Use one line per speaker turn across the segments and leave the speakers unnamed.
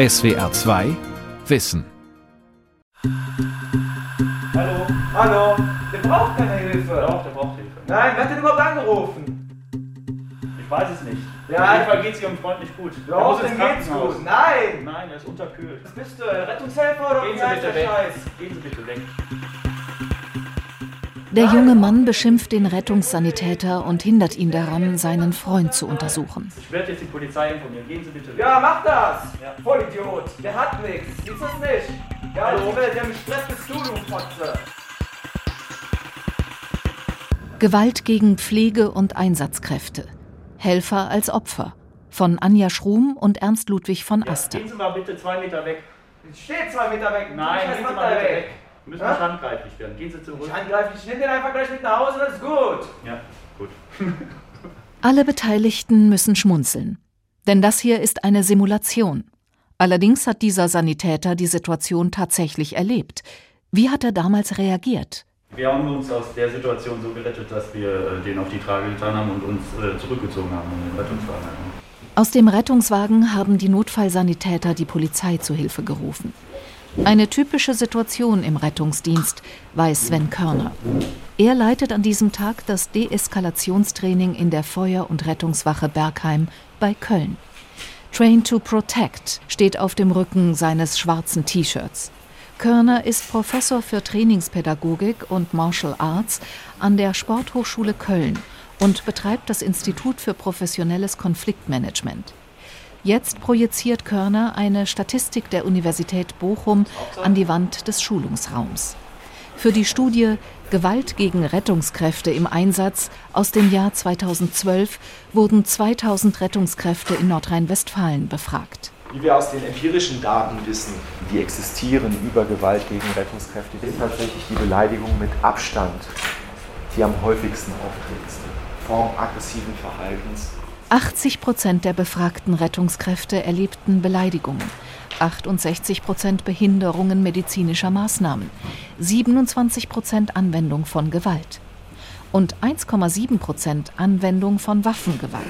SWR 2 Wissen.
Hallo? Hallo? Der braucht keine Hilfe.
Doch, der braucht Hilfe.
Nein, wer hat denn überhaupt angerufen?
Ich weiß es nicht.
Ja,
Auf jeden Fall geht es Ihrem Freund nicht gut.
Doch, dem geht's gut. Nein!
Nein, er ist unterkühlt.
Was bist du? Rettungshelfer oder
Gehen
wie
Sie bitte
der
weg.
Scheiß?
Gehen Sie bitte weg.
Der junge Mann beschimpft den Rettungssanitäter und hindert ihn daran, seinen Freund zu untersuchen.
Ich werde jetzt die Polizei informieren. Gehen Sie bitte weg.
Ja, mach das!
Ja.
Vollidiot! Der hat nichts. Siehst du es nicht? Ja,
Hallo?
Welt, der mich Stress bist du, du Fotze.
Gewalt gegen Pflege- und Einsatzkräfte. Helfer als Opfer. Von Anja Schrum und Ernst Ludwig von
Ja,
Aster.
gehen Sie mal bitte zwei Meter weg.
Ich stehe zwei Meter weg.
Nein, gehen Sie mal bitte weg. Wir müssen
Ja?
nicht handgreiflich werden. Gehen Sie zurück.
Ich angreife, ich nehme den einfach gleich mit nach Hause, das ist gut.
Ja, gut.
Alle Beteiligten müssen schmunzeln. Denn das hier ist eine Simulation. Allerdings hat dieser Sanitäter die Situation tatsächlich erlebt. Wie hat er damals reagiert?
Wir haben uns aus der Situation so gerettet, dass wir äh, den auf die Trage getan haben und uns äh, zurückgezogen haben und den Rettungswagen.
Aus dem Rettungswagen haben die Notfallsanitäter die Polizei zu Hilfe gerufen. Eine typische Situation im Rettungsdienst, weiß Sven Körner. Er leitet an diesem Tag das Deeskalationstraining in der Feuer- und Rettungswache Bergheim bei Köln. Train to Protect steht auf dem Rücken seines schwarzen T-Shirts. Körner ist Professor für Trainingspädagogik und Martial Arts an der Sporthochschule Köln und betreibt das Institut für professionelles Konfliktmanagement. Jetzt projiziert Körner eine Statistik der Universität Bochum an die Wand des Schulungsraums. Für die Studie Gewalt gegen Rettungskräfte im Einsatz aus dem Jahr 2012 wurden 2000 Rettungskräfte in Nordrhein-Westfalen befragt.
Wie wir aus den empirischen Daten wissen, die existieren über Gewalt gegen Rettungskräfte, ist tatsächlich die Beleidigung mit Abstand die am häufigsten auftretendste Form aggressiven Verhaltens.
80 Prozent der befragten Rettungskräfte erlebten Beleidigungen, 68 Prozent Behinderungen medizinischer Maßnahmen, 27 Prozent Anwendung von Gewalt und 1,7 Prozent Anwendung von Waffengewalt.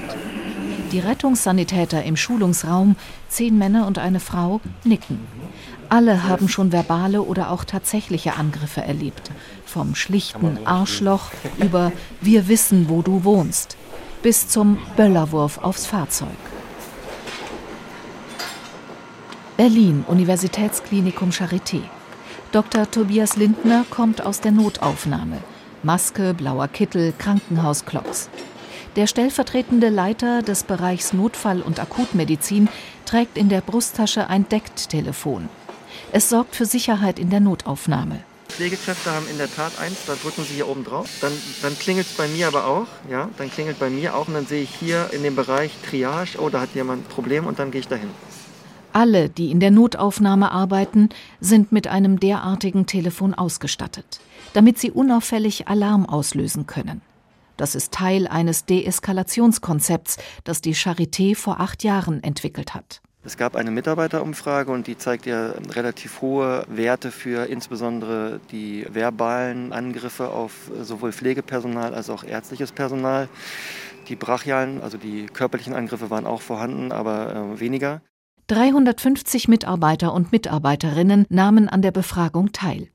Die Rettungssanitäter im Schulungsraum, zehn Männer und eine Frau, nicken. Alle haben schon verbale oder auch tatsächliche Angriffe erlebt. Vom schlichten Arschloch über Wir wissen, wo du wohnst bis zum Böllerwurf aufs Fahrzeug. Berlin, Universitätsklinikum Charité. Dr. Tobias Lindner kommt aus der Notaufnahme. Maske, blauer Kittel, Krankenhausklocks. Der stellvertretende Leiter des Bereichs Notfall- und Akutmedizin trägt in der Brusttasche ein Dekttelefon. Es sorgt für Sicherheit in der Notaufnahme.
Pflegekräfte haben in der Tat eins, da drücken sie hier oben drauf. Dann, dann klingelt es bei mir aber auch, ja, dann klingelt bei mir auch und dann sehe ich hier in dem Bereich Triage, oh, da hat jemand ein Problem und dann gehe ich dahin.
Alle, die in der Notaufnahme arbeiten, sind mit einem derartigen Telefon ausgestattet, damit sie unauffällig Alarm auslösen können. Das ist Teil eines Deeskalationskonzepts, das die Charité vor acht Jahren entwickelt hat.
Es gab eine Mitarbeiterumfrage und die zeigt ja relativ hohe Werte für insbesondere die verbalen Angriffe auf sowohl Pflegepersonal als auch ärztliches Personal. Die brachialen, also die körperlichen Angriffe waren auch vorhanden, aber äh, weniger.
350 Mitarbeiter und Mitarbeiterinnen nahmen an der Befragung teil.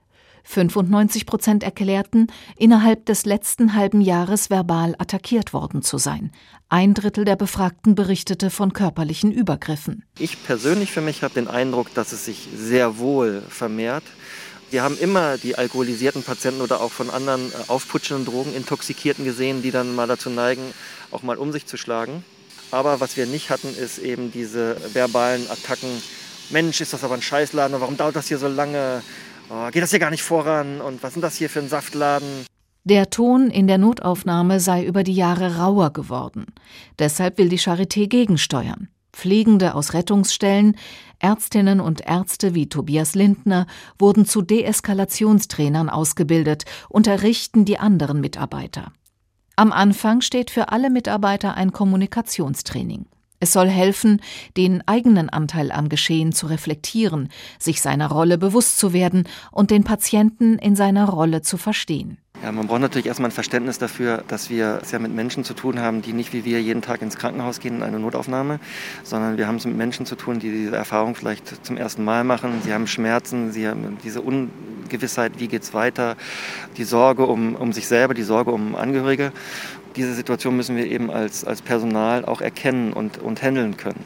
95 Prozent erklärten, innerhalb des letzten halben Jahres verbal attackiert worden zu sein. Ein Drittel der Befragten berichtete von körperlichen Übergriffen.
Ich persönlich für mich habe den Eindruck, dass es sich sehr wohl vermehrt. Wir haben immer die alkoholisierten Patienten oder auch von anderen äh, aufputschenden Drogen Intoxikierten gesehen, die dann mal dazu neigen, auch mal um sich zu schlagen. Aber was wir nicht hatten, ist eben diese verbalen Attacken. Mensch, ist das aber ein Scheißladen warum dauert das hier so lange? Oh, geht das hier gar nicht voran? Und was denn das hier für ein Saftladen?
Der Ton in der Notaufnahme sei über die Jahre rauer geworden. Deshalb will die Charité gegensteuern. Pflegende aus Rettungsstellen, Ärztinnen und Ärzte wie Tobias Lindner wurden zu Deeskalationstrainern ausgebildet, unterrichten die anderen Mitarbeiter. Am Anfang steht für alle Mitarbeiter ein Kommunikationstraining. Es soll helfen, den eigenen Anteil am Geschehen zu reflektieren, sich seiner Rolle bewusst zu werden und den Patienten in seiner Rolle zu verstehen.
Ja, man braucht natürlich erstmal ein Verständnis dafür, dass wir es ja mit Menschen zu tun haben, die nicht wie wir jeden Tag ins Krankenhaus gehen in eine Notaufnahme, sondern wir haben es mit Menschen zu tun, die diese Erfahrung vielleicht zum ersten Mal machen. Sie haben Schmerzen, sie haben diese Ungewissheit, wie geht es weiter, die Sorge um, um sich selber, die Sorge um Angehörige. Diese Situation müssen wir eben als, als Personal auch erkennen und, und handeln können.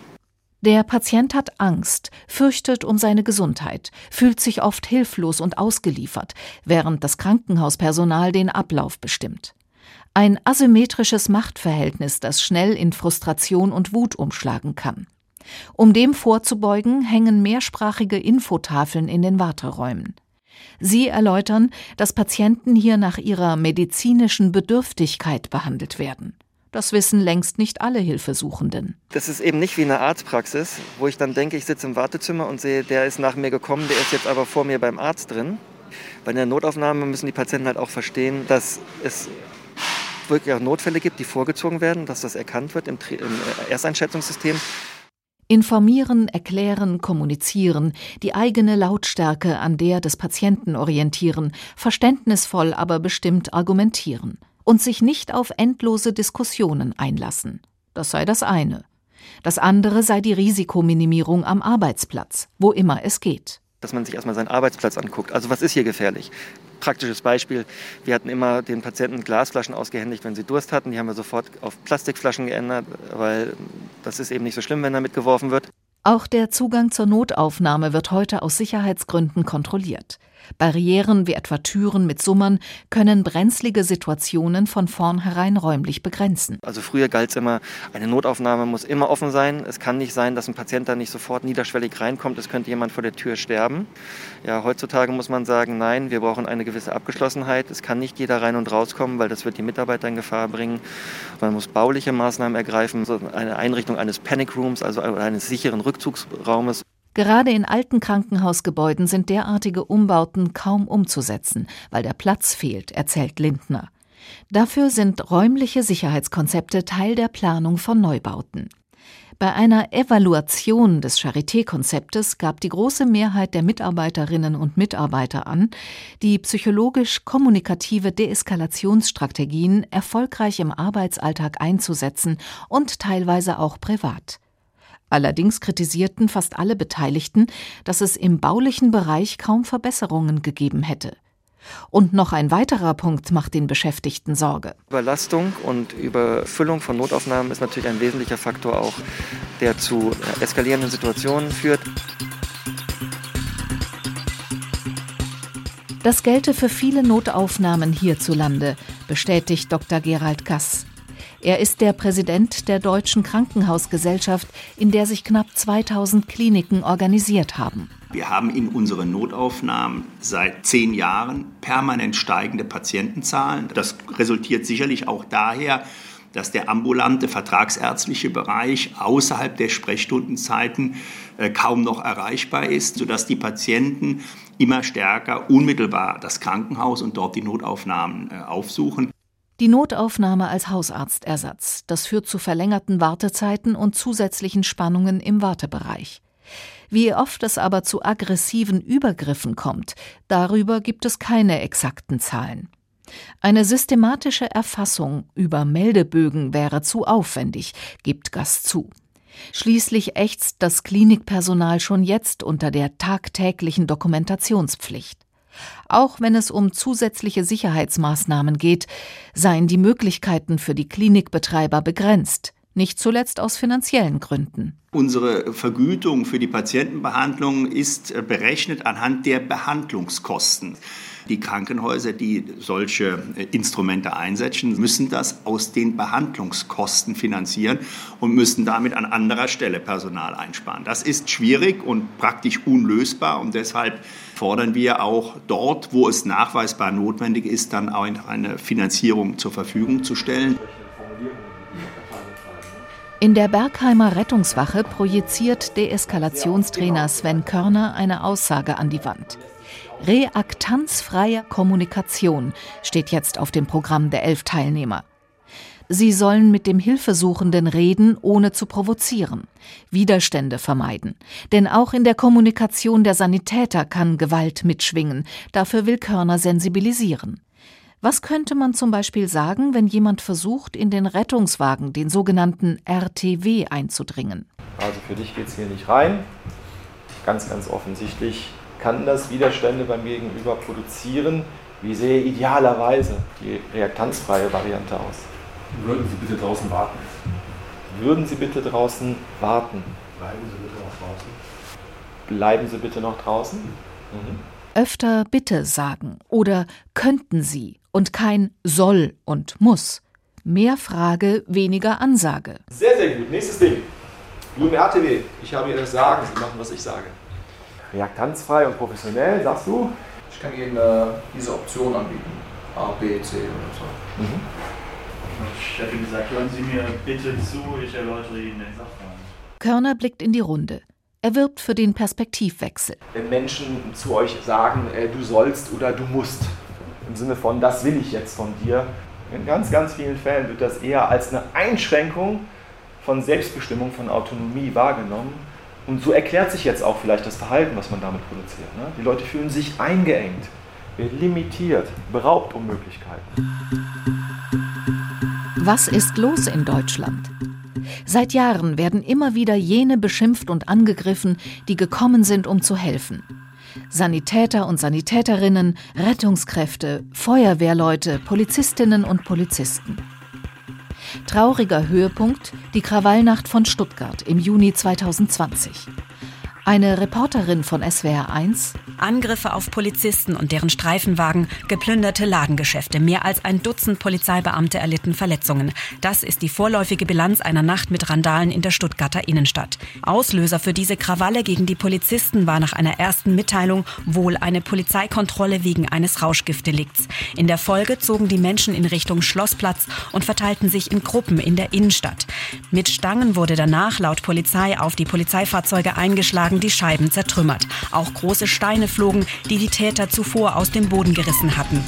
Der Patient hat Angst, fürchtet um seine Gesundheit, fühlt sich oft hilflos und ausgeliefert, während das Krankenhauspersonal den Ablauf bestimmt. Ein asymmetrisches Machtverhältnis, das schnell in Frustration und Wut umschlagen kann. Um dem vorzubeugen, hängen mehrsprachige Infotafeln in den Warteräumen. Sie erläutern, dass Patienten hier nach ihrer medizinischen Bedürftigkeit behandelt werden. Das wissen längst nicht alle Hilfesuchenden.
Das ist eben nicht wie eine Arztpraxis, wo ich dann denke, ich sitze im Wartezimmer und sehe, der ist nach mir gekommen, der ist jetzt aber vor mir beim Arzt drin. Bei der Notaufnahme müssen die Patienten halt auch verstehen, dass es wirklich auch Notfälle gibt, die vorgezogen werden, dass das erkannt wird im, im Ersteinschätzungssystem.
Informieren, erklären, kommunizieren, die eigene Lautstärke an der des Patienten orientieren, verständnisvoll, aber bestimmt argumentieren und sich nicht auf endlose Diskussionen einlassen. Das sei das eine. Das andere sei die Risikominimierung am Arbeitsplatz, wo immer es geht.
Dass man sich erstmal seinen Arbeitsplatz anguckt. Also was ist hier gefährlich? Praktisches Beispiel, wir hatten immer den Patienten Glasflaschen ausgehändigt, wenn sie Durst hatten. Die haben wir sofort auf Plastikflaschen geändert, weil das ist eben nicht so schlimm, wenn da mitgeworfen wird.
Auch der Zugang zur Notaufnahme wird heute aus Sicherheitsgründen kontrolliert. Barrieren wie etwa Türen mit Summern können brenzlige Situationen von vornherein räumlich begrenzen.
Also früher galt es immer, eine Notaufnahme muss immer offen sein. Es kann nicht sein, dass ein Patient da nicht sofort niederschwellig reinkommt. Es könnte jemand vor der Tür sterben. Ja, heutzutage muss man sagen, nein, wir brauchen eine gewisse Abgeschlossenheit. Es kann nicht jeder rein und rauskommen, weil das wird die Mitarbeiter in Gefahr bringen. Man muss bauliche Maßnahmen ergreifen, so eine Einrichtung eines Panic Rooms, also eines sicheren Rückzugsraumes.
Gerade in alten Krankenhausgebäuden sind derartige Umbauten kaum umzusetzen, weil der Platz fehlt, erzählt Lindner. Dafür sind räumliche Sicherheitskonzepte Teil der Planung von Neubauten. Bei einer Evaluation des Charité-Konzeptes gab die große Mehrheit der Mitarbeiterinnen und Mitarbeiter an, die psychologisch-kommunikative Deeskalationsstrategien erfolgreich im Arbeitsalltag einzusetzen und teilweise auch privat. Allerdings kritisierten fast alle Beteiligten, dass es im baulichen Bereich kaum Verbesserungen gegeben hätte. Und noch ein weiterer Punkt macht den Beschäftigten Sorge.
Überlastung und Überfüllung von Notaufnahmen ist natürlich ein wesentlicher Faktor auch, der zu eskalierenden Situationen führt.
Das gelte für viele Notaufnahmen hierzulande, bestätigt Dr. Gerald Gass. Er ist der Präsident der Deutschen Krankenhausgesellschaft, in der sich knapp 2000 Kliniken organisiert haben.
Wir haben in unseren Notaufnahmen seit zehn Jahren permanent steigende Patientenzahlen. Das resultiert sicherlich auch daher, dass der ambulante vertragsärztliche Bereich außerhalb der Sprechstundenzeiten äh, kaum noch erreichbar ist, sodass die Patienten immer stärker unmittelbar das Krankenhaus und dort die Notaufnahmen äh, aufsuchen.
Die Notaufnahme als Hausarztersatz, das führt zu verlängerten Wartezeiten und zusätzlichen Spannungen im Wartebereich. Wie oft es aber zu aggressiven Übergriffen kommt, darüber gibt es keine exakten Zahlen. Eine systematische Erfassung über Meldebögen wäre zu aufwendig, gibt Gast zu. Schließlich ächzt das Klinikpersonal schon jetzt unter der tagtäglichen Dokumentationspflicht. Auch wenn es um zusätzliche Sicherheitsmaßnahmen geht, seien die Möglichkeiten für die Klinikbetreiber begrenzt, nicht zuletzt aus finanziellen Gründen.
Unsere Vergütung für die Patientenbehandlung ist äh, berechnet anhand der Behandlungskosten. Die Krankenhäuser, die solche äh, Instrumente einsetzen, müssen das aus den Behandlungskosten finanzieren und müssen damit an anderer Stelle Personal einsparen. Das ist schwierig und praktisch unlösbar und deshalb fordern wir auch dort, wo es nachweisbar notwendig ist, dann auch eine Finanzierung zur Verfügung zu stellen.
In der Bergheimer Rettungswache projiziert Deeskalationstrainer Sven Körner eine Aussage an die Wand. Reaktanzfreie Kommunikation steht jetzt auf dem Programm der elf Teilnehmer. Sie sollen mit dem Hilfesuchenden reden, ohne zu provozieren, Widerstände vermeiden. Denn auch in der Kommunikation der Sanitäter kann Gewalt mitschwingen. Dafür will Körner sensibilisieren. Was könnte man zum Beispiel sagen, wenn jemand versucht, in den Rettungswagen, den sogenannten RTW, einzudringen?
Also für dich geht es hier nicht rein. Ganz, ganz offensichtlich kann das Widerstände beim Gegenüber produzieren. Wie sehe idealerweise die reaktanzfreie Variante aus?
Würden Sie bitte draußen warten?
Würden Sie bitte draußen warten?
Bleiben Sie bitte noch draußen.
Bleiben Sie bitte noch draußen? Mhm.
Öfter bitte sagen oder könnten Sie und kein soll und muss. Mehr Frage, weniger Ansage.
Sehr, sehr gut. Nächstes Ding. Du im RTW. Ich habe hier das Sagen. Sie machen, was ich sage. Reaktanzfrei und professionell, sagst du?
Ich kann Ihnen äh, diese Option anbieten. A, B, C oder so.
Mhm. Chefin gesagt, hören Sie mir bitte zu, ich erläutere Ihnen den Sachverhalt.
Körner blickt in die Runde. Er wirbt für den Perspektivwechsel.
Wenn Menschen zu euch sagen, äh, du sollst oder du musst, im Sinne von, das will ich jetzt von dir, in ganz, ganz vielen Fällen wird das eher als eine Einschränkung von Selbstbestimmung, von Autonomie wahrgenommen. Und so erklärt sich jetzt auch vielleicht das Verhalten, was man damit produziert. Ne? Die Leute fühlen sich eingeengt, limitiert, beraubt um Möglichkeiten.
Was ist los in Deutschland? Seit Jahren werden immer wieder jene beschimpft und angegriffen, die gekommen sind, um zu helfen. Sanitäter und Sanitäterinnen, Rettungskräfte, Feuerwehrleute, Polizistinnen und Polizisten. Trauriger Höhepunkt die Krawallnacht von Stuttgart im Juni 2020. Eine Reporterin von SWR1.
Angriffe auf Polizisten und deren Streifenwagen, geplünderte Ladengeschäfte. Mehr als ein Dutzend Polizeibeamte erlitten Verletzungen. Das ist die vorläufige Bilanz einer Nacht mit Randalen in der Stuttgarter Innenstadt. Auslöser für diese Krawalle gegen die Polizisten war nach einer ersten Mitteilung wohl eine Polizeikontrolle wegen eines Rauschgiftdelikts. In der Folge zogen die Menschen in Richtung Schlossplatz und verteilten sich in Gruppen in der Innenstadt. Mit Stangen wurde danach laut Polizei auf die Polizeifahrzeuge eingeschlagen die Scheiben zertrümmert. Auch große Steine flogen, die die Täter zuvor aus dem Boden gerissen hatten.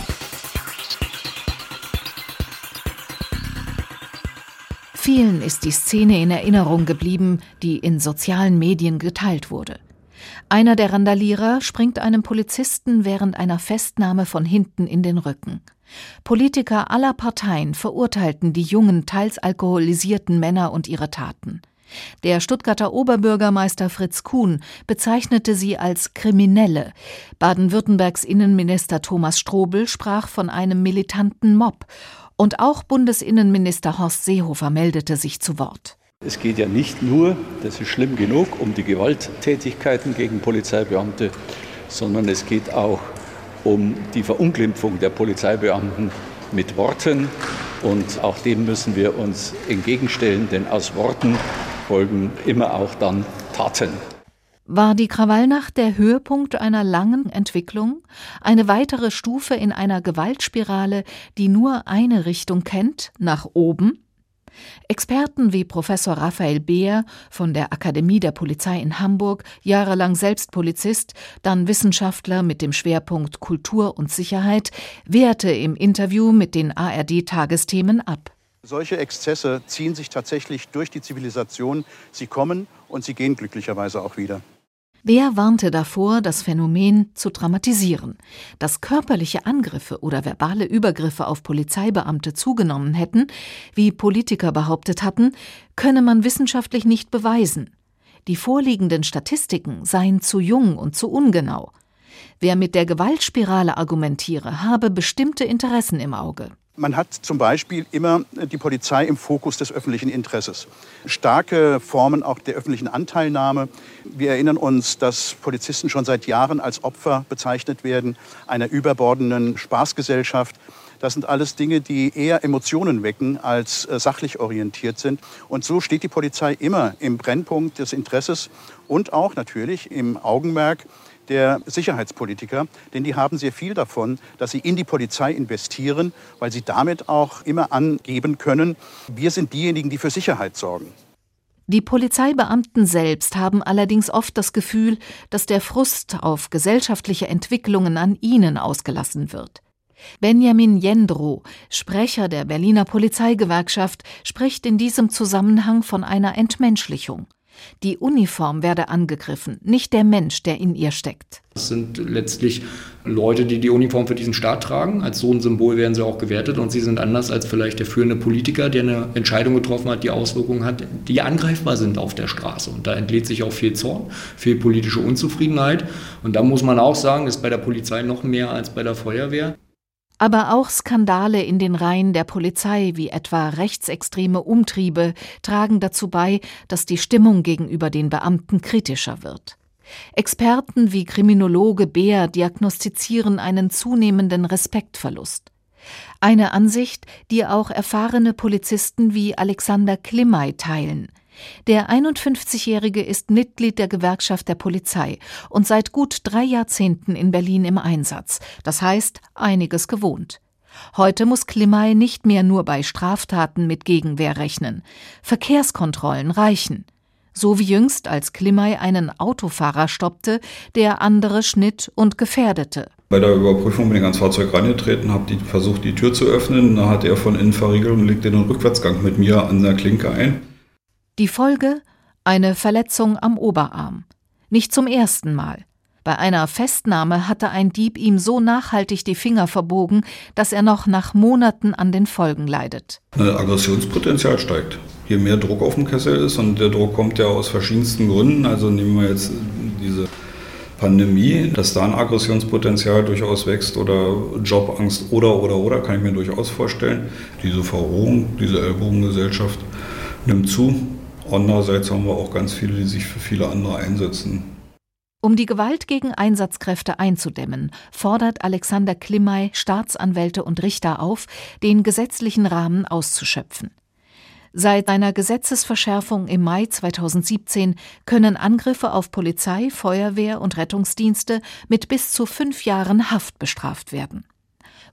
Vielen ist die Szene in Erinnerung geblieben, die in sozialen Medien geteilt wurde. Einer der Randalierer springt einem Polizisten während einer Festnahme von hinten in den Rücken. Politiker aller Parteien verurteilten die jungen, teils alkoholisierten Männer und ihre Taten. Der Stuttgarter Oberbürgermeister Fritz Kuhn bezeichnete sie als Kriminelle. Baden-Württembergs Innenminister Thomas Strobel sprach von einem militanten Mob. Und auch Bundesinnenminister Horst Seehofer meldete sich zu Wort.
Es geht ja nicht nur, das ist schlimm genug, um die Gewalttätigkeiten gegen Polizeibeamte, sondern es geht auch um die Verunglimpfung der Polizeibeamten mit Worten. Und auch dem müssen wir uns entgegenstellen, denn aus Worten folgen immer auch dann Taten.
War die Krawallnacht der Höhepunkt einer langen Entwicklung, eine weitere Stufe in einer Gewaltspirale, die nur eine Richtung kennt, nach oben? Experten wie Professor Raphael Beer von der Akademie der Polizei in Hamburg, jahrelang selbst Polizist, dann Wissenschaftler mit dem Schwerpunkt Kultur und Sicherheit, wehrte im Interview mit den ARD-Tagesthemen ab.
Solche Exzesse ziehen sich tatsächlich durch die Zivilisation. Sie kommen und sie gehen glücklicherweise auch wieder.
Wer warnte davor, das Phänomen zu dramatisieren? Dass körperliche Angriffe oder verbale Übergriffe auf Polizeibeamte zugenommen hätten, wie Politiker behauptet hatten, könne man wissenschaftlich nicht beweisen. Die vorliegenden Statistiken seien zu jung und zu ungenau. Wer mit der Gewaltspirale argumentiere, habe bestimmte Interessen im Auge.
Man hat zum Beispiel immer die Polizei im Fokus des öffentlichen Interesses. Starke Formen auch der öffentlichen Anteilnahme. Wir erinnern uns, dass Polizisten schon seit Jahren als Opfer bezeichnet werden einer überbordenden Spaßgesellschaft. Das sind alles Dinge, die eher Emotionen wecken als äh, sachlich orientiert sind. Und so steht die Polizei immer im Brennpunkt des Interesses und auch natürlich im Augenmerk der Sicherheitspolitiker, denn die haben sehr viel davon, dass sie in die Polizei investieren, weil sie damit auch immer angeben können, wir sind diejenigen, die für Sicherheit sorgen.
Die Polizeibeamten selbst haben allerdings oft das Gefühl, dass der Frust auf gesellschaftliche Entwicklungen an ihnen ausgelassen wird. Benjamin Jendro, Sprecher der Berliner Polizeigewerkschaft, spricht in diesem Zusammenhang von einer Entmenschlichung. Die Uniform werde angegriffen, nicht der Mensch, der in ihr steckt.
Das sind letztlich Leute, die die Uniform für diesen Staat tragen. Als so ein Symbol werden sie auch gewertet und sie sind anders als vielleicht der führende Politiker, der eine Entscheidung getroffen hat, die Auswirkungen hat, die angreifbar sind auf der Straße. Und da entlädt sich auch viel Zorn, viel politische Unzufriedenheit. Und da muss man auch sagen, ist bei der Polizei noch mehr als bei der Feuerwehr.
Aber auch Skandale in den Reihen der Polizei, wie etwa rechtsextreme Umtriebe, tragen dazu bei, dass die Stimmung gegenüber den Beamten kritischer wird. Experten wie Kriminologe Beer diagnostizieren einen zunehmenden Respektverlust. Eine Ansicht, die auch erfahrene Polizisten wie Alexander Klimmay teilen. Der 51-Jährige ist Mitglied der Gewerkschaft der Polizei und seit gut drei Jahrzehnten in Berlin im Einsatz, das heißt einiges gewohnt. Heute muss Klimmay nicht mehr nur bei Straftaten mit Gegenwehr rechnen. Verkehrskontrollen reichen. So wie jüngst, als Klimmay einen Autofahrer stoppte, der andere schnitt und gefährdete.
Bei der Überprüfung bin ich ans Fahrzeug rangetreten, habe versucht, die Tür zu öffnen. Da hat er von innen verriegelt und legte den Rückwärtsgang mit mir an der Klinke ein.
Die Folge? Eine Verletzung am Oberarm. Nicht zum ersten Mal. Bei einer Festnahme hatte ein Dieb ihm so nachhaltig die Finger verbogen, dass er noch nach Monaten an den Folgen leidet.
Das Aggressionspotenzial steigt. Je mehr Druck auf dem Kessel ist, und der Druck kommt ja aus verschiedensten Gründen, also nehmen wir jetzt diese Pandemie, dass da ein Aggressionspotenzial durchaus wächst oder Jobangst oder, oder, oder, kann ich mir durchaus vorstellen. Diese Verrohung, diese Ellbogengesellschaft nimmt zu. Andererseits haben wir auch ganz viele, die sich für viele andere einsetzen.
Um die Gewalt gegen Einsatzkräfte einzudämmen, fordert Alexander Klimmay Staatsanwälte und Richter auf, den gesetzlichen Rahmen auszuschöpfen. Seit seiner Gesetzesverschärfung im Mai 2017 können Angriffe auf Polizei, Feuerwehr und Rettungsdienste mit bis zu fünf Jahren Haft bestraft werden.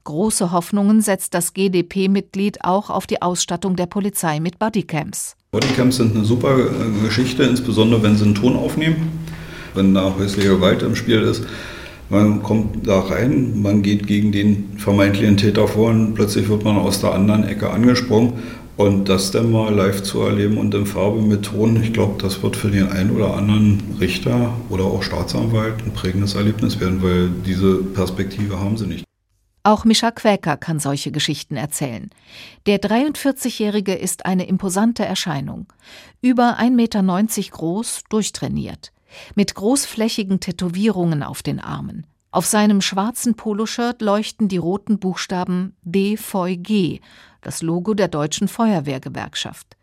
Große Hoffnungen setzt das GdP-Mitglied auch auf die Ausstattung der Polizei mit Bodycams.
Bodycams sind eine super äh, Geschichte, insbesondere wenn sie einen Ton aufnehmen, wenn da häusliche Gewalt im Spiel ist. Man kommt da rein, man geht gegen den vermeintlichen Täter vor und plötzlich wird man aus der anderen Ecke angesprungen. Und das dann mal live zu erleben und in Farbe mit Ton, ich glaube, das wird für den einen oder anderen Richter oder auch Staatsanwalt ein prägendes Erlebnis werden, weil diese Perspektive haben sie nicht.
Auch Mischa Quäker kann solche Geschichten erzählen. Der 43-Jährige ist eine imposante Erscheinung. Über 1,90 Meter groß, durchtrainiert. Mit großflächigen Tätowierungen auf den Armen. Auf seinem schwarzen Poloshirt leuchten die roten Buchstaben BVG, das Logo der Deutschen Feuerwehrgewerkschaft.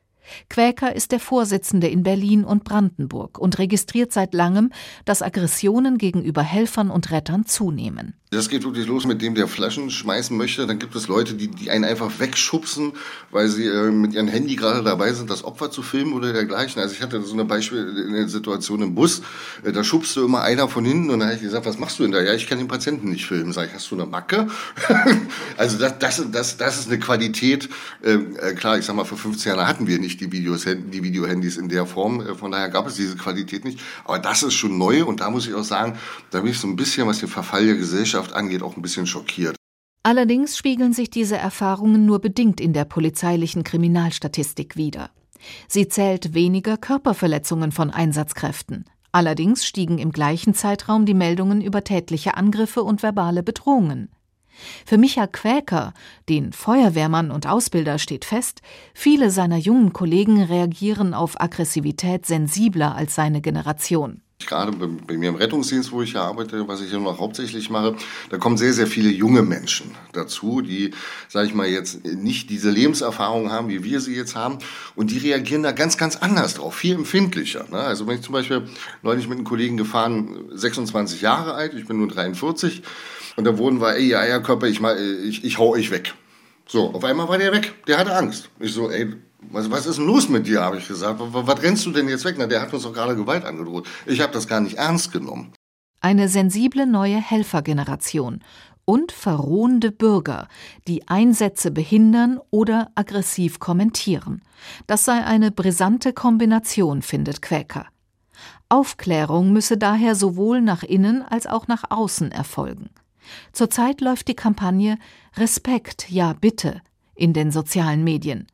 Quäker ist der Vorsitzende in Berlin und Brandenburg und registriert seit langem, dass Aggressionen gegenüber Helfern und Rettern zunehmen.
Das geht wirklich los mit dem, der Flaschen schmeißen möchte. Dann gibt es Leute, die, die einen einfach wegschubsen, weil sie äh, mit ihrem Handy gerade dabei sind, das Opfer zu filmen oder dergleichen. Also ich hatte so eine Beispiel in der Situation im Bus. Äh, da schubste immer einer von hinten und dann habe ich gesagt, was machst du denn da? Ja, ich kann den Patienten nicht filmen. Sag ich, hast du eine Macke? also das, das, das, das ist eine Qualität. Äh, äh klar, ich sag mal, vor 15 Jahren hatten wir nicht die Videos, die Videohandys in der Form. Äh, von daher gab es diese Qualität nicht. Aber das ist schon neu und da muss ich auch sagen, da bin ich so ein bisschen, was den Verfall der Gesellschaft Gesellschaft angeht, auch ein bisschen schockiert.
Allerdings spiegeln sich diese Erfahrungen nur bedingt in der polizeilichen Kriminalstatistik wider. Sie zählt weniger Körperverletzungen von Einsatzkräften. Allerdings stiegen im gleichen Zeitraum die Meldungen über tätliche Angriffe und verbale Bedrohungen. Für Micha Quäker, den Feuerwehrmann und Ausbilder, steht fest, viele seiner jungen Kollegen reagieren auf Aggressivität sensibler als seine Generation.
Gerade bei, mir im Rettungsdienst, wo ich ja arbeite, was ich hier noch hauptsächlich mache, da kommen sehr, sehr viele junge Menschen dazu, die, sage ich mal, jetzt nicht diese Lebenserfahrung haben, wie wir sie jetzt haben. Und die reagieren da ganz, ganz anders drauf, viel empfindlicher. Ne? Also wenn ich zum Beispiel neulich mit einem Kollegen gefahren, 26 Jahre alt, ich bin nur 43, und da wurden wir, ey, Eierkörper, ich, ich, ich hau euch weg. So, auf einmal war der weg. Der hatte Angst. Ich so, ey, was, was ist denn los mit dir, habe ich gesagt. Was, was rennst du denn jetzt weg? Na, der hat uns doch gerade Gewalt angedroht. Ich habe das gar nicht ernst genommen.
Eine sensible neue Helfergeneration und verrohende Bürger, die Einsätze behindern oder aggressiv kommentieren. Das sei eine brisante Kombination, findet Quäker. Aufklärung müsse daher sowohl nach innen als auch nach außen erfolgen. Zurzeit läuft die Kampagne Respekt, ja bitte in den sozialen Medien.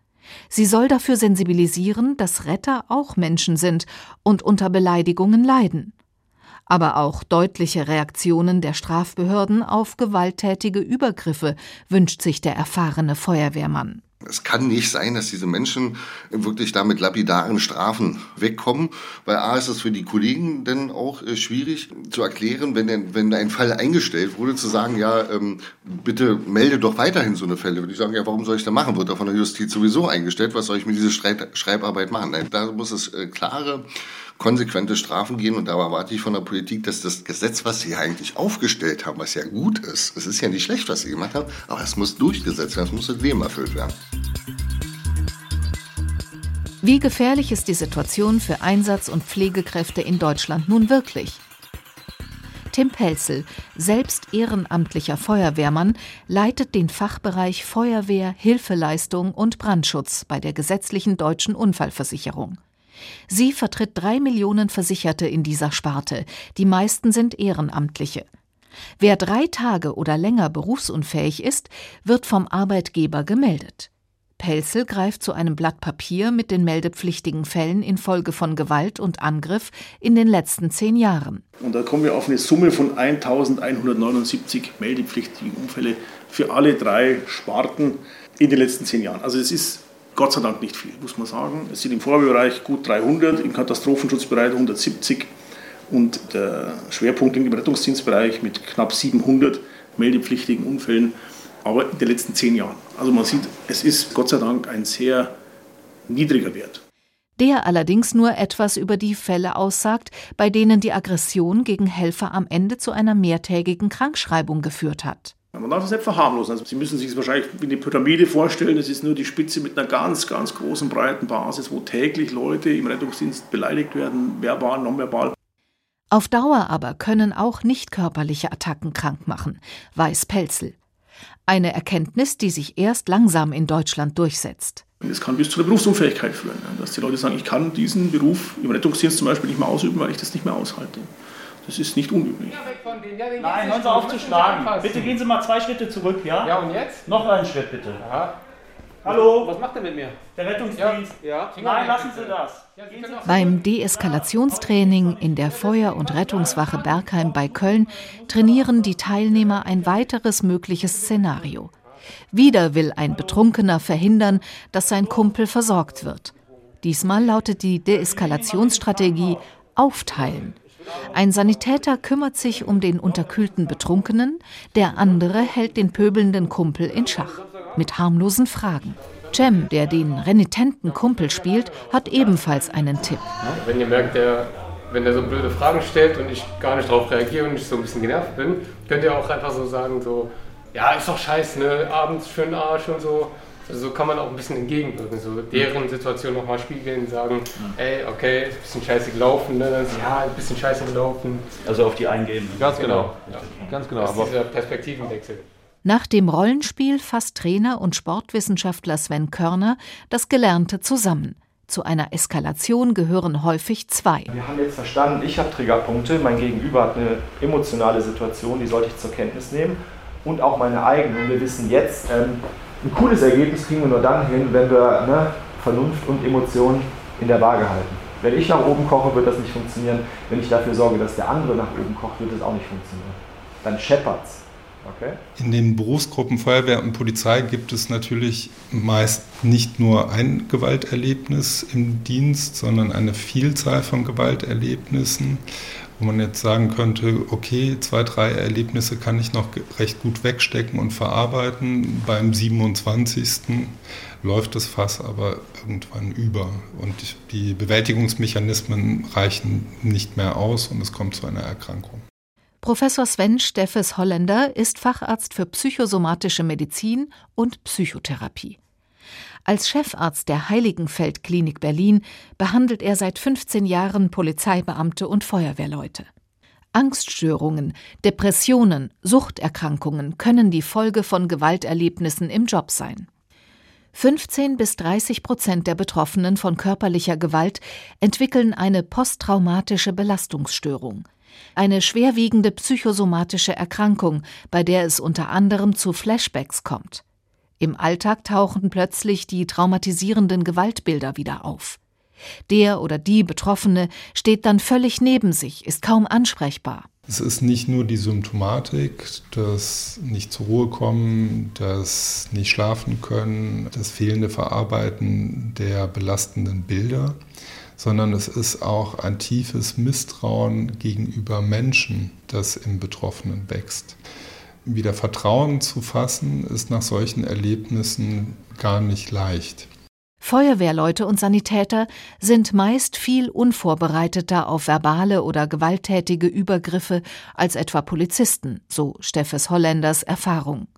Sie soll dafür sensibilisieren, dass Retter auch Menschen sind und unter Beleidigungen leiden. Aber auch deutliche Reaktionen der Strafbehörden auf gewalttätige Übergriffe wünscht sich der erfahrene Feuerwehrmann.
Es kann nicht sein, dass diese Menschen wirklich da mit lapidaren Strafen wegkommen, weil A ist es für die Kollegen dann auch äh, schwierig zu erklären, wenn, denn, wenn ein Fall eingestellt wurde, zu sagen, ja, ähm, bitte melde doch weiterhin so eine Fälle. Würde ich sagen, ja, warum soll ich das machen? Wird doch von der Justiz sowieso eingestellt. Was soll ich mit dieser Schreibarbeit machen? Da muss es äh, klare konsequente Strafen geben. Und da erwarte ich von der Politik, dass das Gesetz, was sie eigentlich aufgestellt haben, was ja gut ist, es ist ja nicht schlecht, was sie gemacht haben, aber es muss durchgesetzt werden, es muss mit Leben erfüllt werden.
Wie gefährlich ist die Situation für Einsatz- und Pflegekräfte in Deutschland nun wirklich? Tim Pelzel, selbst ehrenamtlicher Feuerwehrmann, leitet den Fachbereich Feuerwehr, Hilfeleistung und Brandschutz bei der gesetzlichen deutschen Unfallversicherung. Sie vertritt drei Millionen Versicherte in dieser Sparte, die meisten sind Ehrenamtliche. Wer drei Tage oder länger berufsunfähig ist, wird vom Arbeitgeber gemeldet. Pelzel greift zu einem Blatt Papier mit den meldepflichtigen Fällen infolge von Gewalt und Angriff in den letzten zehn Jahren.
Und da kommen wir auf eine Summe von 1179 meldepflichtigen Unfälle für alle drei Sparten in den letzten zehn Jahren. Also es ist Gott sei Dank nicht viel, muss man sagen. Es sind im Feuerwehrbereich gut 300, im Katastrophenschutzbereich 170 und der Schwerpunkt im Rettungsdienstbereich mit knapp 700 meldepflichtigen Unfällen, aber in den letzten zehn Jahren. Also man sieht, es ist Gott sei Dank ein sehr niedriger Wert.
Der allerdings nur etwas über die Fälle aussagt, bei denen die Aggression gegen Helfer am Ende zu einer mehrtägigen Krankschreibung geführt hat.
Man darf es nicht verharmlosen. Also Sie müssen sich es wahrscheinlich wie eine Pyramide vorstellen. Das ist nur die Spitze mit einer ganz, ganz großen, breiten Basis, wo täglich Leute im Rettungsdienst beleidigt werden, verbal, nonverbal.
Auf Dauer aber können auch nicht körperliche Attacken krank machen, weiß Pelzel. Eine Erkenntnis, die sich erst langsam in Deutschland durchsetzt.
Es kann bis zu der Berufsunfähigkeit führen, dass die Leute sagen, ich kann diesen Beruf im Rettungsdienst zum Beispiel nicht mehr ausüben, weil ich das nicht mehr aushalte. Das ist nicht unüblich.
Nein, hören Sie auf zu schlagen. Bitte gehen Sie mal zwei Schritte zurück, ja?
Ja, und jetzt?
Noch einen Schritt, bitte.
Ja.
Hallo?
Was macht er mit mir?
Der Rettungsdienst.
Ja.
Nein, lassen Sie das.
Beim Deeskalationstraining in der Feuer- und Rettungswache Bergheim bei Köln trainieren die Teilnehmer ein weiteres mögliches Szenario. Wieder will ein Betrunkener verhindern, dass sein Kumpel versorgt wird. Diesmal lautet die Deeskalationsstrategie Aufteilen. Ein Sanitäter kümmert sich um den unterkühlten Betrunkenen, der andere hält den pöbelnden Kumpel in Schach. Mit harmlosen Fragen. Cem, der den renitenten Kumpel spielt, hat ebenfalls einen Tipp.
Wenn ihr merkt, der, wenn er so blöde Fragen stellt und ich gar nicht darauf reagiere und ich so ein bisschen genervt bin, könnt ihr auch einfach so sagen, so, ja, ist doch scheiße, ne? abends den Arsch und so. Also so kann man auch ein bisschen entgegenwirken, so deren Situation nochmal spiegeln, sagen, ey, okay, ist ein bisschen scheiße gelaufen, ne? Dann ja, ein bisschen scheiße gelaufen.
Also auf die eingehen.
Ganz genau, ja. ganz genau. Das ist dieser Perspektivenwechsel.
Nach dem Rollenspiel fasst Trainer und Sportwissenschaftler Sven Körner das Gelernte zusammen. Zu einer Eskalation gehören häufig zwei.
Wir haben jetzt verstanden, ich habe Triggerpunkte, mein Gegenüber hat eine emotionale Situation, die sollte ich zur Kenntnis nehmen und auch meine eigene. Und wir wissen jetzt, ähm, ein cooles Ergebnis kriegen wir nur dann hin, wenn wir ne, Vernunft und Emotionen in der Waage halten. Wenn ich nach oben koche, wird das nicht funktionieren. Wenn ich dafür sorge, dass der andere nach oben kocht, wird das auch nicht funktionieren. Dann scheppert's. Okay.
In den Berufsgruppen Feuerwehr und Polizei gibt es natürlich meist nicht nur ein Gewalterlebnis im Dienst, sondern eine Vielzahl von Gewalterlebnissen, wo man jetzt sagen könnte, okay, zwei, drei Erlebnisse kann ich noch recht gut wegstecken und verarbeiten. Beim 27. läuft das Fass aber irgendwann über und die Bewältigungsmechanismen reichen nicht mehr aus und es kommt zu einer Erkrankung.
Professor Sven Steffes Holländer ist Facharzt für psychosomatische Medizin und Psychotherapie. Als Chefarzt der Heiligenfeld-Klinik Berlin behandelt er seit 15 Jahren Polizeibeamte und Feuerwehrleute. Angststörungen, Depressionen, Suchterkrankungen können die Folge von Gewalterlebnissen im Job sein. 15 bis 30 Prozent der Betroffenen von körperlicher Gewalt entwickeln eine posttraumatische Belastungsstörung eine schwerwiegende psychosomatische Erkrankung, bei der es unter anderem zu Flashbacks kommt. Im Alltag tauchen plötzlich die traumatisierenden Gewaltbilder wieder auf. Der oder die Betroffene steht dann völlig neben sich, ist kaum ansprechbar.
Es ist nicht nur die Symptomatik, das nicht zur Ruhe kommen, das nicht schlafen können, das fehlende Verarbeiten der belastenden Bilder, sondern es ist auch ein tiefes Misstrauen gegenüber Menschen, das im Betroffenen wächst. Wieder Vertrauen zu fassen, ist nach solchen Erlebnissen gar nicht leicht.
Feuerwehrleute und Sanitäter sind meist viel unvorbereiteter auf verbale oder gewalttätige Übergriffe als etwa Polizisten, so Steffes Holländers Erfahrung.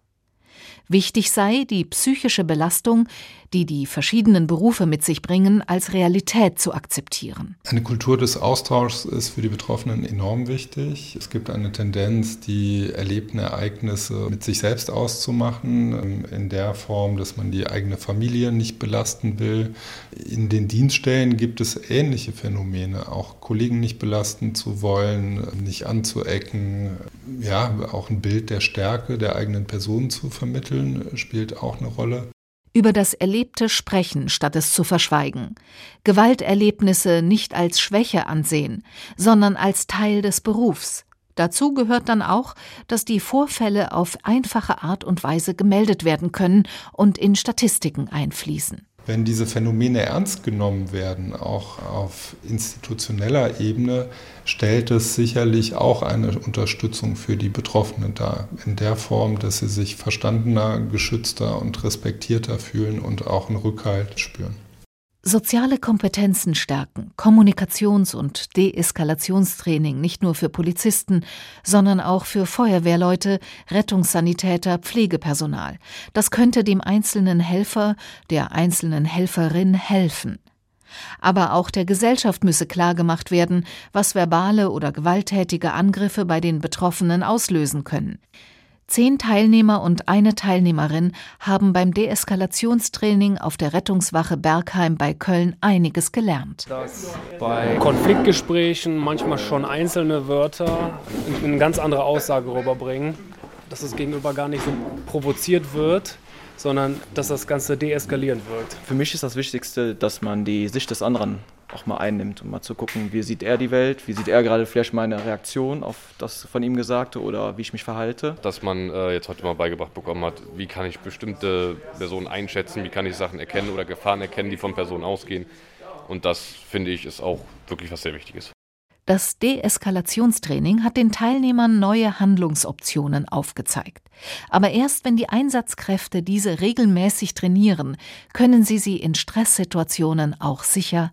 Wichtig sei, die psychische Belastung, die die verschiedenen Berufe mit sich bringen, als Realität zu akzeptieren.
Eine Kultur des Austauschs ist für die Betroffenen enorm wichtig. Es gibt eine Tendenz, die erlebten Ereignisse mit sich selbst auszumachen, ähm, in der Form, dass man die eigene Familie nicht belasten will. In den Dienststellen gibt es ähnliche Phänomene, auch Kollegen nicht belasten zu wollen, nicht anzuecken, ja, auch ein Bild der Stärke der eigenen Person zu vermitteln, spielt auch eine Rolle
über das Erlebte sprechen, statt es zu verschweigen, Gewalterlebnisse nicht als Schwäche ansehen, sondern als Teil des Berufs. Dazu gehört dann auch, dass die Vorfälle auf einfache Art und Weise gemeldet werden können und in Statistiken einfließen.
Wenn diese Phänomene ernst genommen werden, auch auf institutioneller Ebene, stellt es sicherlich auch eine Unterstützung für die Betroffenen dar. In der Form, dass sie sich verstandener, geschützter und respektierter fühlen und auch einen Rückhalt spüren.
Soziale Kompetenzen stärken, Kommunikations- und Deeskalationstraining nicht nur für Polizisten, sondern auch für Feuerwehrleute, Rettungssanitäter, Pflegepersonal. Das könnte dem einzelnen Helfer, der einzelnen Helferin helfen. Aber auch der Gesellschaft müsse klargemacht werden, was verbale oder gewalttätige Angriffe bei den Betroffenen auslösen können. Zehn Teilnehmer und eine Teilnehmerin haben beim Deeskalationstraining auf der Rettungswache Bergheim bei Köln einiges gelernt.
Dass bei Konfliktgesprächen manchmal schon einzelne Wörter eine ganz andere Aussage rüberbringen, dass das Gegenüber gar nicht so provoziert wird, sondern dass das Ganze deeskalieren wird.
Für mich ist das Wichtigste, dass man die Sicht des anderen auch mal einnimmt und mal zu gucken, wie sieht er die Welt, wie sieht er gerade vielleicht meine Reaktion auf das von ihm Gesagte oder wie ich mich verhalte.
Dass man äh, jetzt heute mal beigebracht bekommen hat, wie kann ich bestimmte Personen einschätzen, wie kann ich Sachen erkennen oder Gefahren erkennen, die von Personen ausgehen. Und das finde ich ist auch wirklich was sehr Wichtiges.
Das Deeskalationstraining hat den Teilnehmern neue Handlungsoptionen aufgezeigt. Aber erst wenn die Einsatzkräfte diese regelmäßig trainieren, können sie sie in Stresssituationen auch sicher